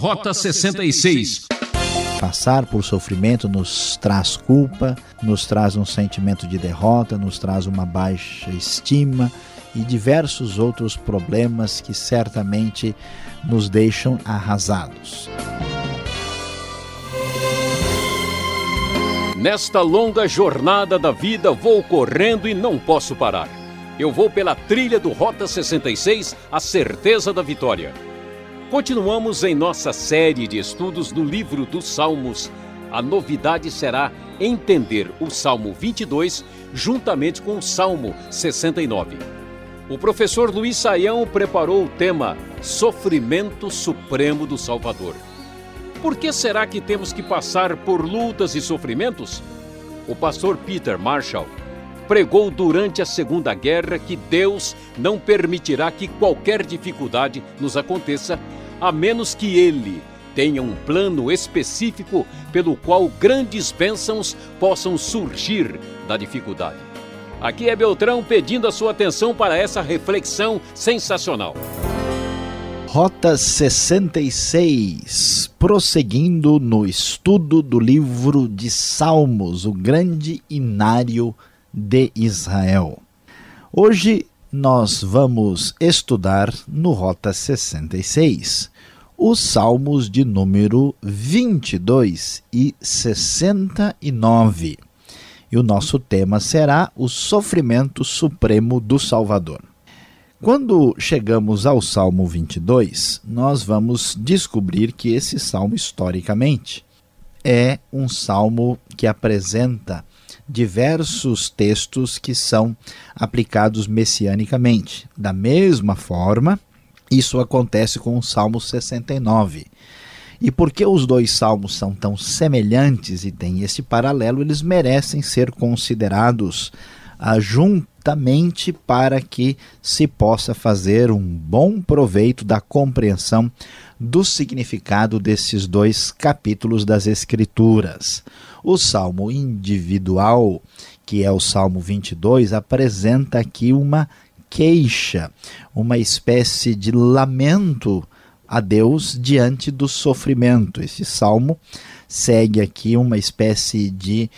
Rota 66. Passar por sofrimento nos traz culpa, nos traz um sentimento de derrota, nos traz uma baixa estima e diversos outros problemas que certamente nos deixam arrasados. Nesta longa jornada da vida vou correndo e não posso parar. Eu vou pela trilha do Rota 66, a certeza da vitória. Continuamos em nossa série de estudos no livro dos Salmos. A novidade será entender o Salmo 22 juntamente com o Salmo 69. O professor Luiz Saião preparou o tema Sofrimento Supremo do Salvador. Por que será que temos que passar por lutas e sofrimentos? O pastor Peter Marshall pregou durante a Segunda Guerra que Deus não permitirá que qualquer dificuldade nos aconteça a menos que ele tenha um plano específico pelo qual grandes bênçãos possam surgir da dificuldade. Aqui é Beltrão pedindo a sua atenção para essa reflexão sensacional. Rota 66, prosseguindo no estudo do livro de Salmos, o grande inário de Israel. Hoje nós vamos estudar no Rota 66 os Salmos de número 22 e 69. E o nosso tema será o sofrimento supremo do Salvador. Quando chegamos ao Salmo 22, nós vamos descobrir que esse salmo, historicamente, é um salmo que apresenta diversos textos que são aplicados messianicamente. Da mesma forma, isso acontece com o Salmo 69. E porque os dois salmos são tão semelhantes e têm esse paralelo, eles merecem ser considerados ah, juntamente para que se possa fazer um bom proveito da compreensão do significado desses dois capítulos das Escrituras. O salmo individual, que é o Salmo 22, apresenta aqui uma queixa, uma espécie de lamento a Deus diante do sofrimento. Esse salmo segue aqui uma espécie de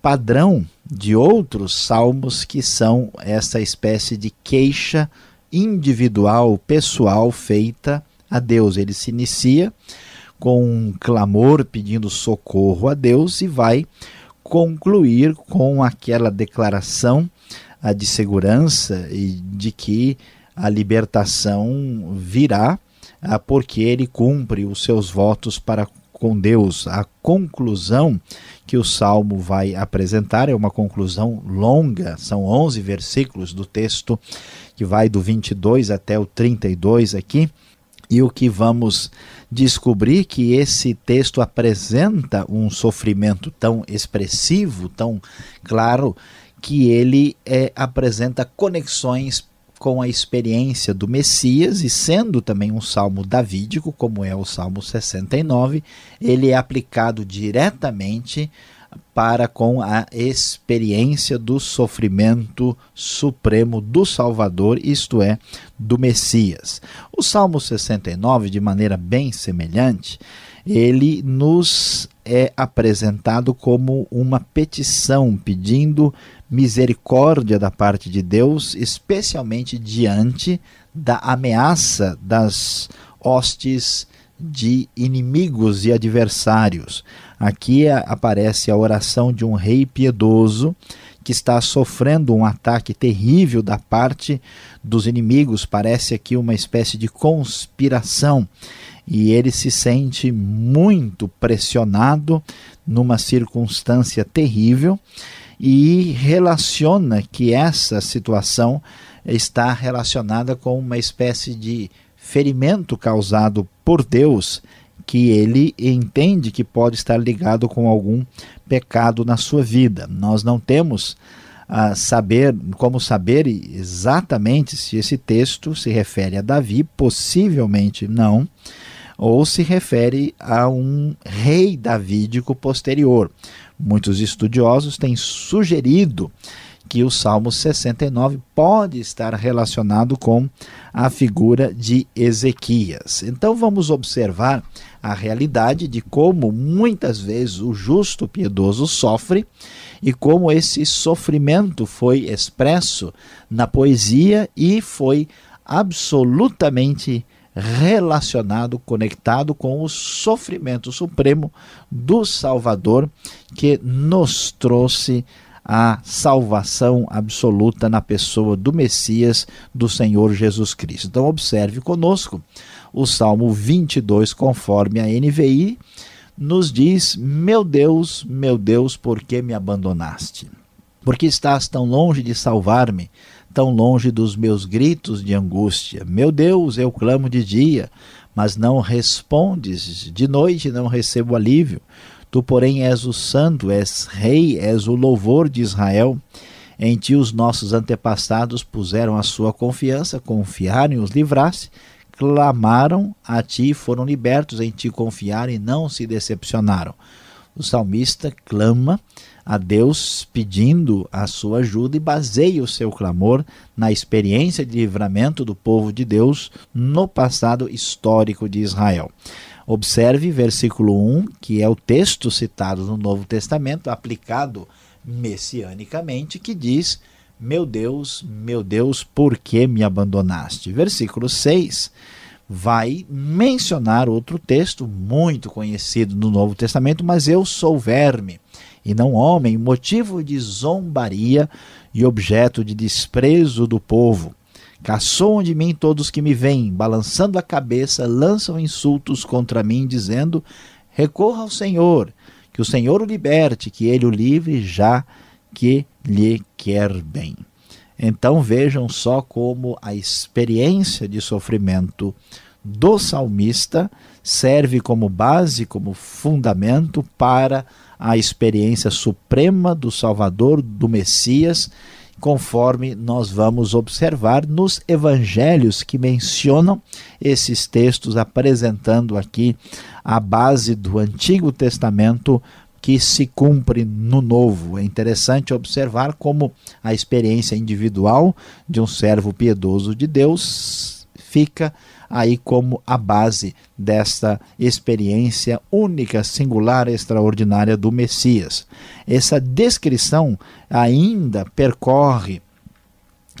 padrão de outros salmos que são essa espécie de queixa individual, pessoal feita a Deus. Ele se inicia com um clamor pedindo socorro a Deus e vai concluir com aquela declaração de segurança e de que a libertação virá porque ele cumpre os seus votos para com Deus. A conclusão que o salmo vai apresentar é uma conclusão longa, são 11 versículos do texto que vai do 22 até o 32 aqui. E o que vamos descobrir que esse texto apresenta um sofrimento tão expressivo, tão claro, que ele é, apresenta conexões com a experiência do Messias e sendo também um salmo davídico, como é o Salmo 69, ele é aplicado diretamente para com a experiência do sofrimento supremo do Salvador, isto é, do Messias. O Salmo 69, de maneira bem semelhante, ele nos é apresentado como uma petição pedindo misericórdia da parte de Deus, especialmente diante da ameaça das hostes de inimigos e adversários. Aqui aparece a oração de um rei piedoso que está sofrendo um ataque terrível da parte dos inimigos, parece aqui uma espécie de conspiração. E ele se sente muito pressionado numa circunstância terrível e relaciona que essa situação está relacionada com uma espécie de ferimento causado por Deus que ele entende que pode estar ligado com algum pecado na sua vida. Nós não temos a saber como saber exatamente se esse texto se refere a Davi, possivelmente não, ou se refere a um rei davídico posterior. Muitos estudiosos têm sugerido que o Salmo 69 pode estar relacionado com a figura de Ezequias. Então vamos observar a realidade de como muitas vezes o justo piedoso sofre e como esse sofrimento foi expresso na poesia e foi absolutamente relacionado, conectado com o sofrimento supremo do Salvador que nos trouxe a salvação absoluta na pessoa do Messias, do Senhor Jesus Cristo. Então, observe conosco o Salmo 22, conforme a NVI, nos diz: Meu Deus, meu Deus, por que me abandonaste? Porque estás tão longe de salvar-me, tão longe dos meus gritos de angústia. Meu Deus, eu clamo de dia, mas não respondes, de noite não recebo alívio. Tu, porém, és o santo, és rei, és o louvor de Israel. Em ti os nossos antepassados puseram a sua confiança, confiaram e os livraste, clamaram a ti e foram libertos, em ti confiaram e não se decepcionaram. O salmista clama a Deus pedindo a sua ajuda e baseia o seu clamor na experiência de livramento do povo de Deus no passado histórico de Israel. Observe versículo 1, que é o texto citado no Novo Testamento, aplicado messianicamente, que diz: Meu Deus, meu Deus, por que me abandonaste? Versículo 6 vai mencionar outro texto muito conhecido no Novo Testamento, mas eu sou verme e não homem, motivo de zombaria e objeto de desprezo do povo. Caçoam de mim todos que me veem, balançando a cabeça, lançam insultos contra mim, dizendo: Recorra ao Senhor, que o Senhor o liberte, que ele o livre, já que lhe quer bem. Então vejam só como a experiência de sofrimento do salmista serve como base, como fundamento para a experiência suprema do Salvador, do Messias, conforme nós vamos observar nos evangelhos que mencionam esses textos, apresentando aqui a base do Antigo Testamento que se cumpre no Novo. É interessante observar como a experiência individual de um servo piedoso de Deus fica aí como a base desta experiência única, singular, extraordinária do Messias. Essa descrição ainda percorre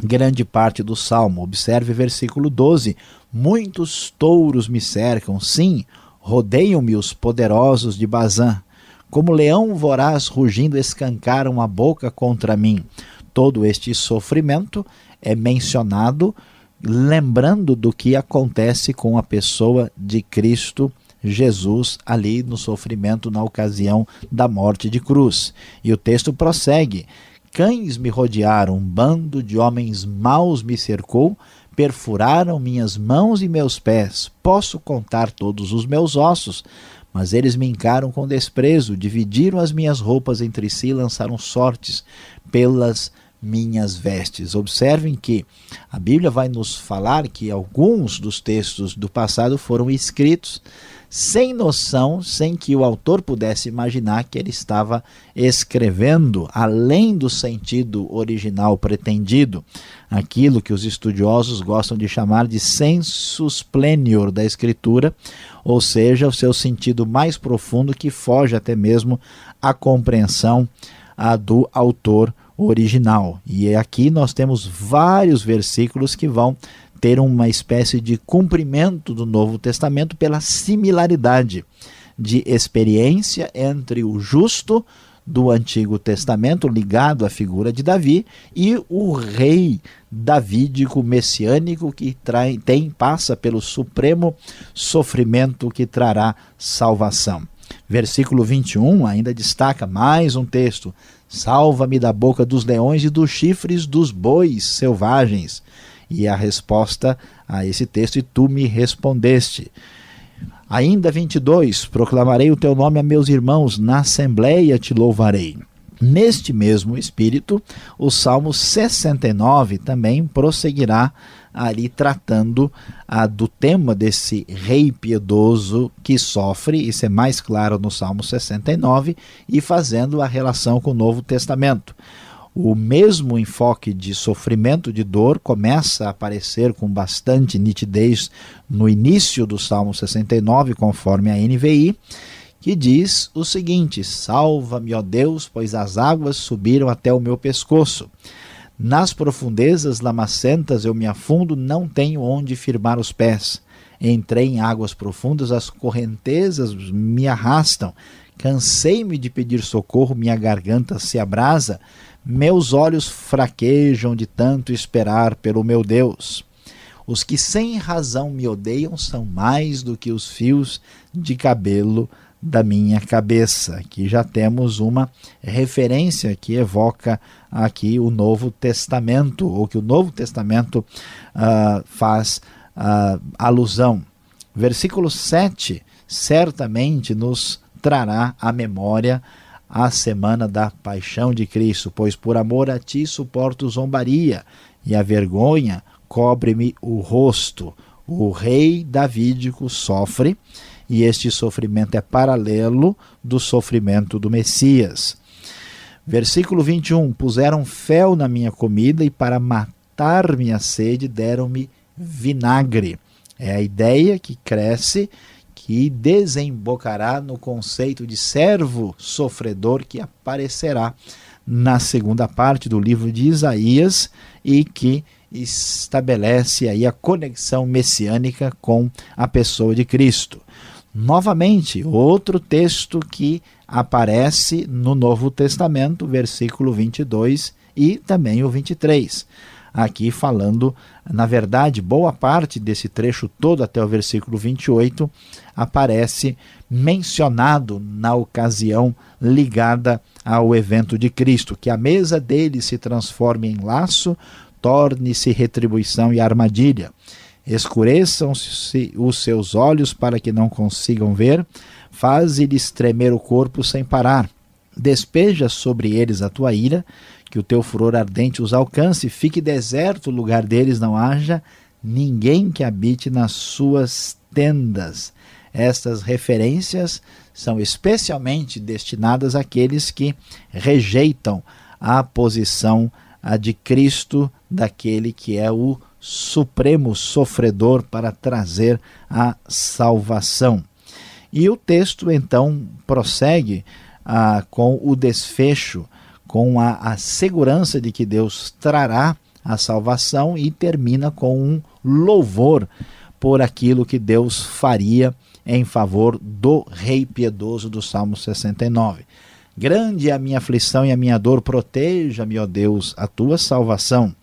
grande parte do salmo. Observe versículo 12: Muitos touros me cercam, sim, rodeiam-me os poderosos de Bazã. Como leão voraz rugindo escancaram a boca contra mim. Todo este sofrimento é mencionado lembrando do que acontece com a pessoa de Cristo Jesus ali no sofrimento na ocasião da morte de cruz. E o texto prossegue: Cães me rodearam, um bando de homens maus me cercou, perfuraram minhas mãos e meus pés. Posso contar todos os meus ossos, mas eles me encaram com desprezo, dividiram as minhas roupas entre si, lançaram sortes pelas minhas vestes. Observem que a Bíblia vai nos falar que alguns dos textos do passado foram escritos sem noção, sem que o autor pudesse imaginar que ele estava escrevendo além do sentido original pretendido, aquilo que os estudiosos gostam de chamar de sensus plenior da escritura, ou seja, o seu sentido mais profundo que foge até mesmo à compreensão do autor original. E aqui nós temos vários versículos que vão ter uma espécie de cumprimento do Novo Testamento pela similaridade de experiência entre o justo do Antigo Testamento, ligado à figura de Davi, e o rei davídico messiânico que trai, tem passa pelo supremo sofrimento que trará salvação. Versículo 21 ainda destaca mais um texto: Salva-me da boca dos leões e dos chifres dos bois selvagens. E a resposta a esse texto, e tu me respondeste. Ainda 22, proclamarei o teu nome a meus irmãos, na assembleia te louvarei. Neste mesmo espírito, o Salmo 69 também prosseguirá ali tratando ah, do tema desse rei piedoso que sofre, isso é mais claro no Salmo 69, e fazendo a relação com o Novo Testamento. O mesmo enfoque de sofrimento, de dor, começa a aparecer com bastante nitidez no início do Salmo 69, conforme a NVI, que diz o seguinte: Salva-me, ó Deus, pois as águas subiram até o meu pescoço. Nas profundezas lamacentas eu me afundo, não tenho onde firmar os pés. Entrei em águas profundas, as correntezas me arrastam. Cansei-me de pedir socorro, minha garganta se abrasa, meus olhos fraquejam de tanto esperar pelo meu Deus. Os que sem razão me odeiam são mais do que os fios de cabelo da minha cabeça. Aqui já temos uma referência que evoca aqui o Novo Testamento, ou que o Novo Testamento uh, faz uh, alusão. Versículo 7 certamente nos trará à memória a semana da paixão de Cristo, pois por amor a ti suporto zombaria e a vergonha cobre-me o rosto. O rei davídico sofre e este sofrimento é paralelo do sofrimento do Messias. Versículo 21: Puseram fel na minha comida e para matar minha sede deram-me vinagre. É a ideia que cresce, que desembocará no conceito de servo sofredor que aparecerá na segunda parte do livro de Isaías e que estabelece aí a conexão messiânica com a pessoa de Cristo. Novamente, outro texto que aparece no Novo Testamento, versículo 22 e também o 23. Aqui falando, na verdade, boa parte desse trecho todo até o versículo 28 aparece mencionado na ocasião ligada ao evento de Cristo, que a mesa dele se transforme em laço, torne-se retribuição e armadilha. Escureçam-se os seus olhos para que não consigam ver, faze-lhes tremer o corpo sem parar. Despeja sobre eles a tua ira, que o teu furor ardente os alcance, fique deserto o lugar deles, não haja ninguém que habite nas suas tendas. Estas referências são especialmente destinadas àqueles que rejeitam a posição a de Cristo, daquele que é o supremo sofredor para trazer a salvação. E o texto então prossegue ah, com o desfecho, com a, a segurança de que Deus trará a salvação e termina com um louvor por aquilo que Deus faria em favor do rei piedoso do Salmo 69. Grande é a minha aflição e a minha dor, proteja-me, ó Deus, a tua salvação.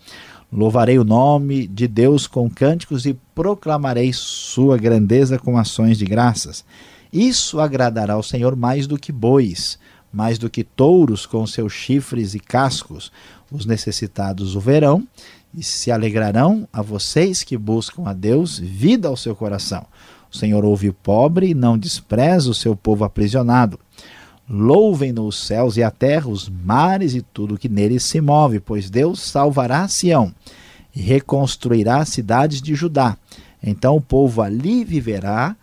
Louvarei o nome de Deus com cânticos e proclamarei sua grandeza com ações de graças. Isso agradará ao Senhor mais do que bois, mais do que touros com seus chifres e cascos. Os necessitados o verão e se alegrarão a vocês que buscam a Deus, vida ao seu coração. O Senhor ouve o pobre e não despreza o seu povo aprisionado. Louvem-no os céus e a terra, os mares e tudo que neles se move, pois Deus salvará Sião e reconstruirá as cidades de Judá. Então o povo ali viverá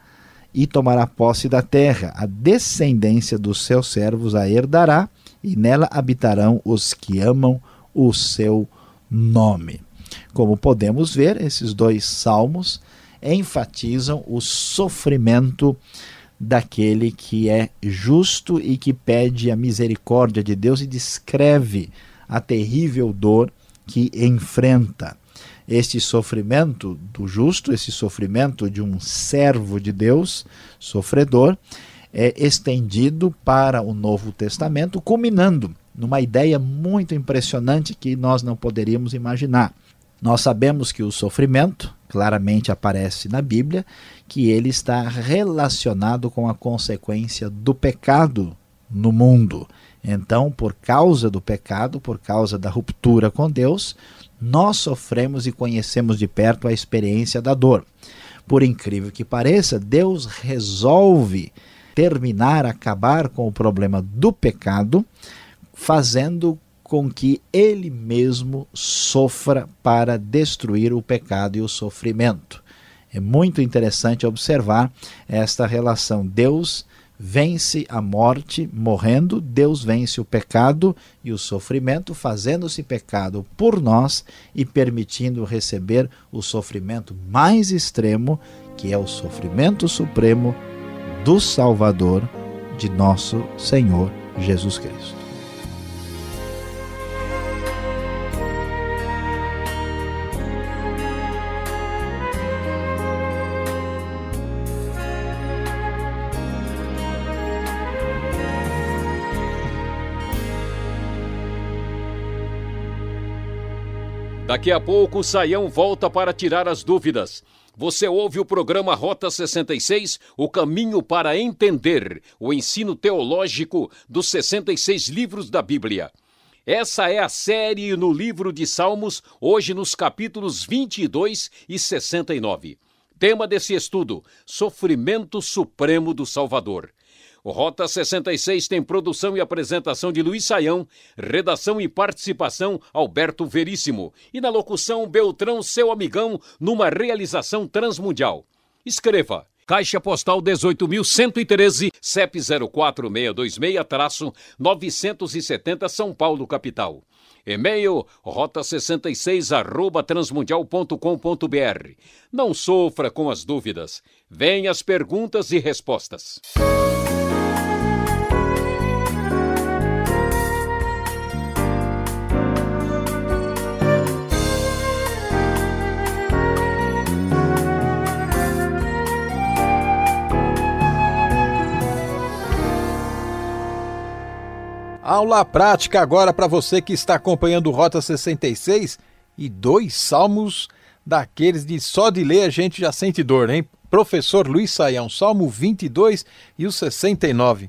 e tomará posse da terra. A descendência dos seus servos a herdará, e nela habitarão os que amam o seu nome. Como podemos ver, esses dois salmos enfatizam o sofrimento daquele que é justo e que pede a misericórdia de Deus e descreve a terrível dor que enfrenta. Este sofrimento do justo, esse sofrimento de um servo de Deus, sofredor, é estendido para o Novo Testamento, culminando numa ideia muito impressionante que nós não poderíamos imaginar. Nós sabemos que o sofrimento, claramente aparece na Bíblia, que ele está relacionado com a consequência do pecado no mundo. Então, por causa do pecado, por causa da ruptura com Deus, nós sofremos e conhecemos de perto a experiência da dor. Por incrível que pareça, Deus resolve terminar, acabar com o problema do pecado, fazendo com que ele mesmo sofra para destruir o pecado e o sofrimento. É muito interessante observar esta relação. Deus vence a morte morrendo, Deus vence o pecado e o sofrimento, fazendo-se pecado por nós e permitindo receber o sofrimento mais extremo, que é o sofrimento supremo do Salvador, de nosso Senhor Jesus Cristo. Daqui a pouco o Saião volta para tirar as dúvidas. Você ouve o programa Rota 66, o caminho para entender o ensino teológico dos 66 livros da Bíblia. Essa é a série no livro de Salmos, hoje nos capítulos 22 e 69. Tema desse estudo: Sofrimento Supremo do Salvador. O Rota 66 tem produção e apresentação de Luiz Saião, redação e participação Alberto Veríssimo e na locução Beltrão, seu amigão, numa realização transmundial. Escreva Caixa Postal 18.113, CEP 04626-970 São Paulo, capital. E-mail rota66 arroba transmundial.com.br. Não sofra com as dúvidas. Vem as perguntas e respostas. Aula prática agora para você que está acompanhando Rota 66 e dois salmos daqueles de só de ler a gente já sente dor, hein? Professor Luiz Saião, Salmo 22 e o 69.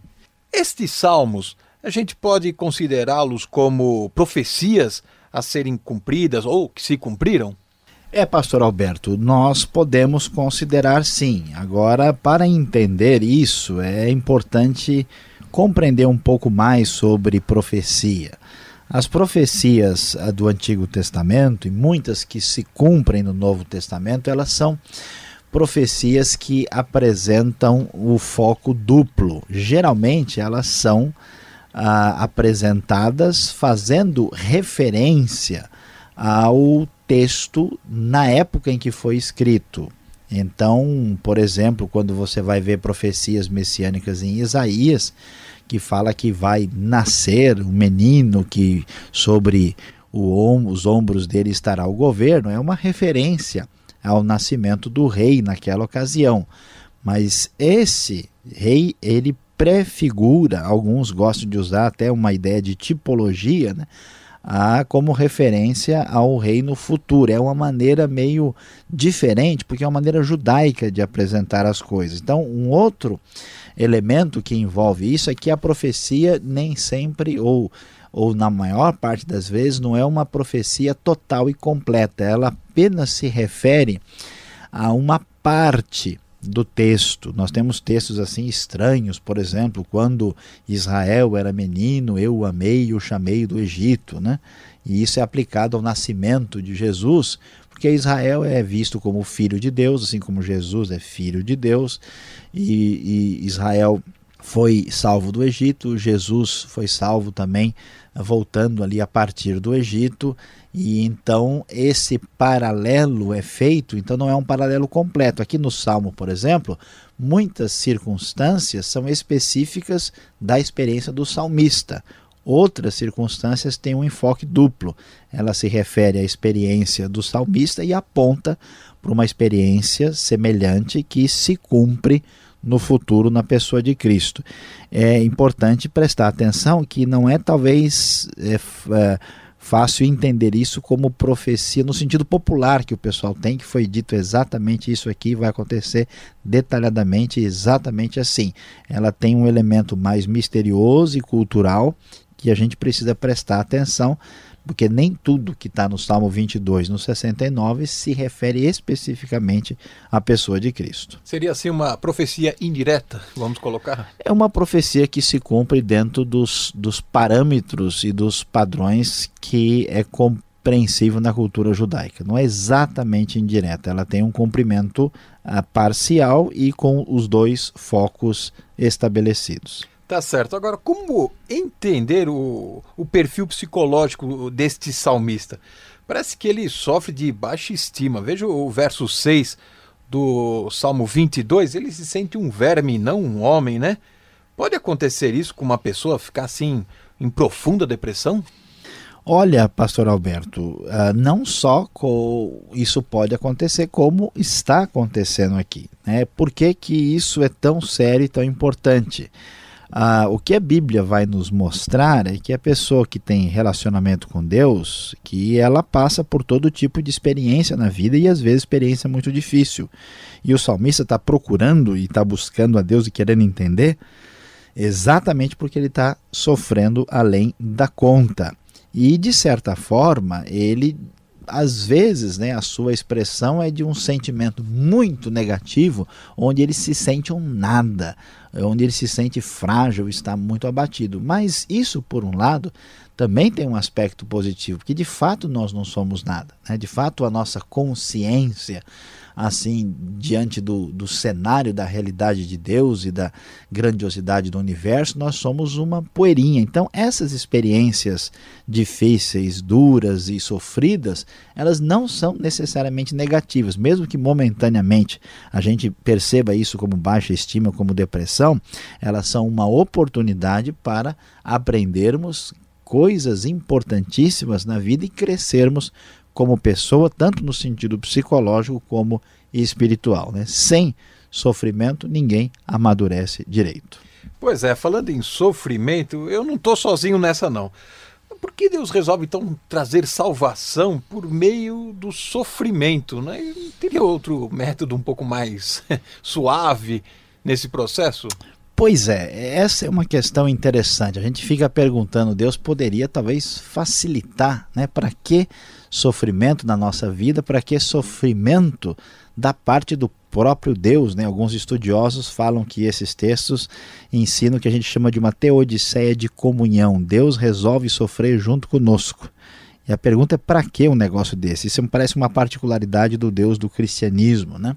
Estes salmos, a gente pode considerá-los como profecias a serem cumpridas ou que se cumpriram? É, pastor Alberto, nós podemos considerar sim. Agora, para entender isso, é importante compreender um pouco mais sobre profecia. As profecias ah, do Antigo Testamento, e muitas que se cumprem no Novo Testamento, elas são profecias que apresentam o foco duplo. Geralmente elas são ah, apresentadas fazendo referência ao texto na época em que foi escrito. Então, por exemplo, quando você vai ver profecias messiânicas em Isaías, que fala que vai nascer um menino que sobre o, os ombros dele estará o governo, é uma referência ao nascimento do rei naquela ocasião. Mas esse rei, ele prefigura, alguns gostam de usar até uma ideia de tipologia, né? A, como referência ao reino futuro. É uma maneira meio diferente, porque é uma maneira judaica de apresentar as coisas. Então, um outro elemento que envolve isso é que a profecia nem sempre, ou, ou na maior parte das vezes, não é uma profecia total e completa. Ela apenas se refere a uma parte do texto. Nós temos textos assim estranhos, por exemplo, quando Israel era menino, eu o amei e o chamei do Egito, né? E isso é aplicado ao nascimento de Jesus, porque Israel é visto como filho de Deus, assim como Jesus é filho de Deus, e, e Israel foi salvo do Egito, Jesus foi salvo também voltando ali a partir do Egito, e então esse paralelo é feito, então não é um paralelo completo. Aqui no Salmo, por exemplo, muitas circunstâncias são específicas da experiência do salmista. Outras circunstâncias têm um enfoque duplo. Ela se refere à experiência do salmista e aponta para uma experiência semelhante que se cumpre no futuro na pessoa de Cristo. É importante prestar atenção que não é talvez é, é, fácil entender isso como profecia no sentido popular que o pessoal tem, que foi dito exatamente isso aqui, vai acontecer detalhadamente exatamente assim. Ela tem um elemento mais misterioso e cultural que a gente precisa prestar atenção porque nem tudo que está no Salmo 22, no 69, se refere especificamente à pessoa de Cristo. Seria assim uma profecia indireta, vamos colocar? É uma profecia que se cumpre dentro dos, dos parâmetros e dos padrões que é compreensível na cultura judaica. Não é exatamente indireta, ela tem um cumprimento uh, parcial e com os dois focos estabelecidos. Tá certo. Agora, como entender o, o perfil psicológico deste salmista? Parece que ele sofre de baixa estima. Veja o verso 6 do Salmo 22. Ele se sente um verme, não um homem, né? Pode acontecer isso com uma pessoa ficar assim em profunda depressão? Olha, pastor Alberto, ah, não só isso pode acontecer, como está acontecendo aqui. Né? Por que, que isso é tão sério e tão importante? Ah, o que a Bíblia vai nos mostrar é que a pessoa que tem relacionamento com Deus, que ela passa por todo tipo de experiência na vida e às vezes experiência muito difícil. E o salmista está procurando e está buscando a Deus e querendo entender exatamente porque ele está sofrendo além da conta. E de certa forma, ele às vezes, né, a sua expressão é de um sentimento muito negativo, onde ele se sente um nada, onde ele se sente frágil, está muito abatido. Mas isso, por um lado, também tem um aspecto positivo, porque de fato nós não somos nada. Né? De fato, a nossa consciência assim, diante do, do cenário da realidade de Deus e da grandiosidade do universo, nós somos uma poeirinha. Então, essas experiências difíceis, duras e sofridas, elas não são necessariamente negativas, mesmo que momentaneamente a gente perceba isso como baixa estima, como depressão, elas são uma oportunidade para aprendermos coisas importantíssimas na vida e crescermos como pessoa, tanto no sentido psicológico como espiritual. Né? Sem sofrimento, ninguém amadurece direito. Pois é, falando em sofrimento, eu não estou sozinho nessa não. Por que Deus resolve então trazer salvação por meio do sofrimento? Né? Teria outro método um pouco mais suave nesse processo? Pois é, essa é uma questão interessante. A gente fica perguntando, Deus poderia talvez facilitar, né? Para que sofrimento na nossa vida? Para que sofrimento da parte do próprio Deus? Né? Alguns estudiosos falam que esses textos ensinam o que a gente chama de uma teodiceia de comunhão. Deus resolve sofrer junto conosco. E a pergunta é para que um negócio desse? Isso me parece uma particularidade do Deus do cristianismo, né?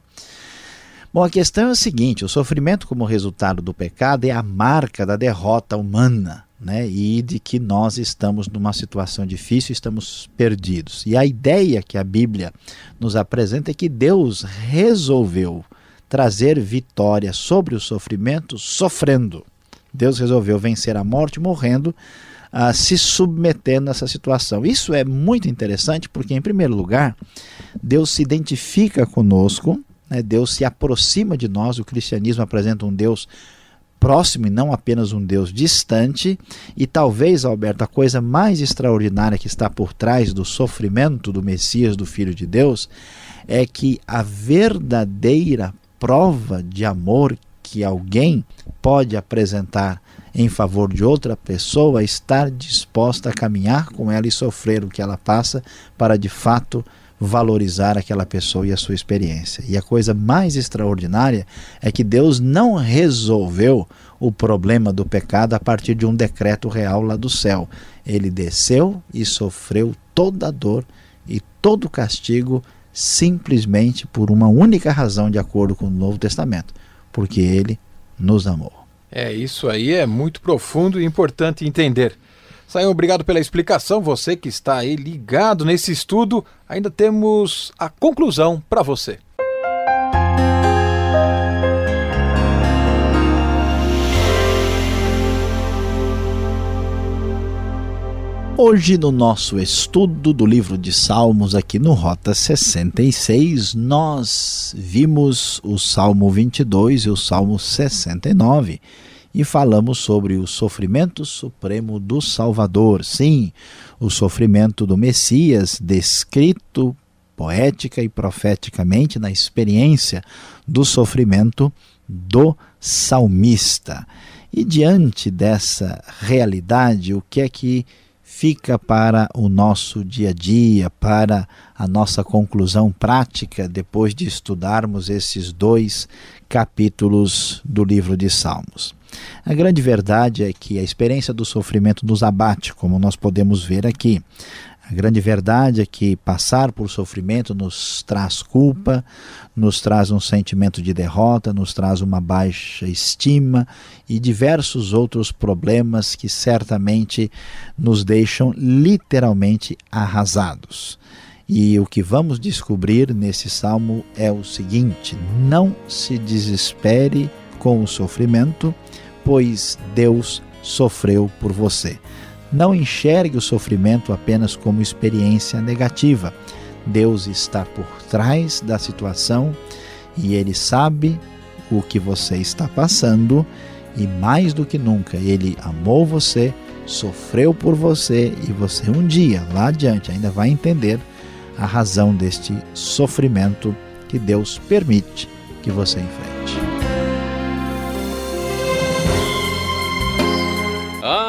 Bom, a questão é a seguinte: o sofrimento, como resultado do pecado, é a marca da derrota humana. Né, e de que nós estamos numa situação difícil, estamos perdidos. E a ideia que a Bíblia nos apresenta é que Deus resolveu trazer vitória sobre o sofrimento sofrendo. Deus resolveu vencer a morte morrendo, uh, se submetendo a essa situação. Isso é muito interessante porque, em primeiro lugar, Deus se identifica conosco né? Deus se aproxima de nós, o cristianismo apresenta um Deus próximo e não apenas um Deus distante. E talvez, Alberto, a coisa mais extraordinária que está por trás do sofrimento do Messias, do Filho de Deus, é que a verdadeira prova de amor que alguém pode apresentar em favor de outra pessoa é estar disposta a caminhar com ela e sofrer o que ela passa para de fato valorizar aquela pessoa e a sua experiência. E a coisa mais extraordinária é que Deus não resolveu o problema do pecado a partir de um decreto real lá do céu. Ele desceu e sofreu toda a dor e todo o castigo simplesmente por uma única razão, de acordo com o Novo Testamento, porque ele nos amou. É, isso aí é muito profundo e importante entender. Sayão, obrigado pela explicação. Você que está aí ligado nesse estudo, ainda temos a conclusão para você. Hoje, no nosso estudo do livro de Salmos, aqui no Rota 66, nós vimos o Salmo 22 e o Salmo 69 e falamos sobre o sofrimento supremo do Salvador. Sim, o sofrimento do Messias, descrito poética e profeticamente na experiência do sofrimento do salmista. E diante dessa realidade, o que é que fica para o nosso dia a dia, para a nossa conclusão prática depois de estudarmos esses dois capítulos do livro de Salmos? A grande verdade é que a experiência do sofrimento nos abate, como nós podemos ver aqui. A grande verdade é que passar por sofrimento nos traz culpa, nos traz um sentimento de derrota, nos traz uma baixa estima e diversos outros problemas que certamente nos deixam literalmente arrasados. E o que vamos descobrir nesse salmo é o seguinte: não se desespere com o sofrimento, pois Deus sofreu por você. Não enxergue o sofrimento apenas como experiência negativa. Deus está por trás da situação e Ele sabe o que você está passando e mais do que nunca Ele amou você, sofreu por você e você um dia lá adiante ainda vai entender a razão deste sofrimento que Deus permite que você enfrente.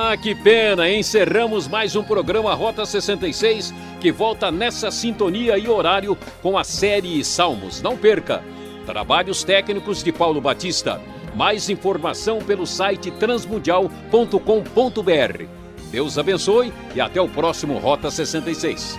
Ah, que pena! Encerramos mais um programa Rota 66 que volta nessa sintonia e horário com a série Salmos. Não perca! Trabalhos técnicos de Paulo Batista. Mais informação pelo site transmundial.com.br. Deus abençoe e até o próximo Rota 66.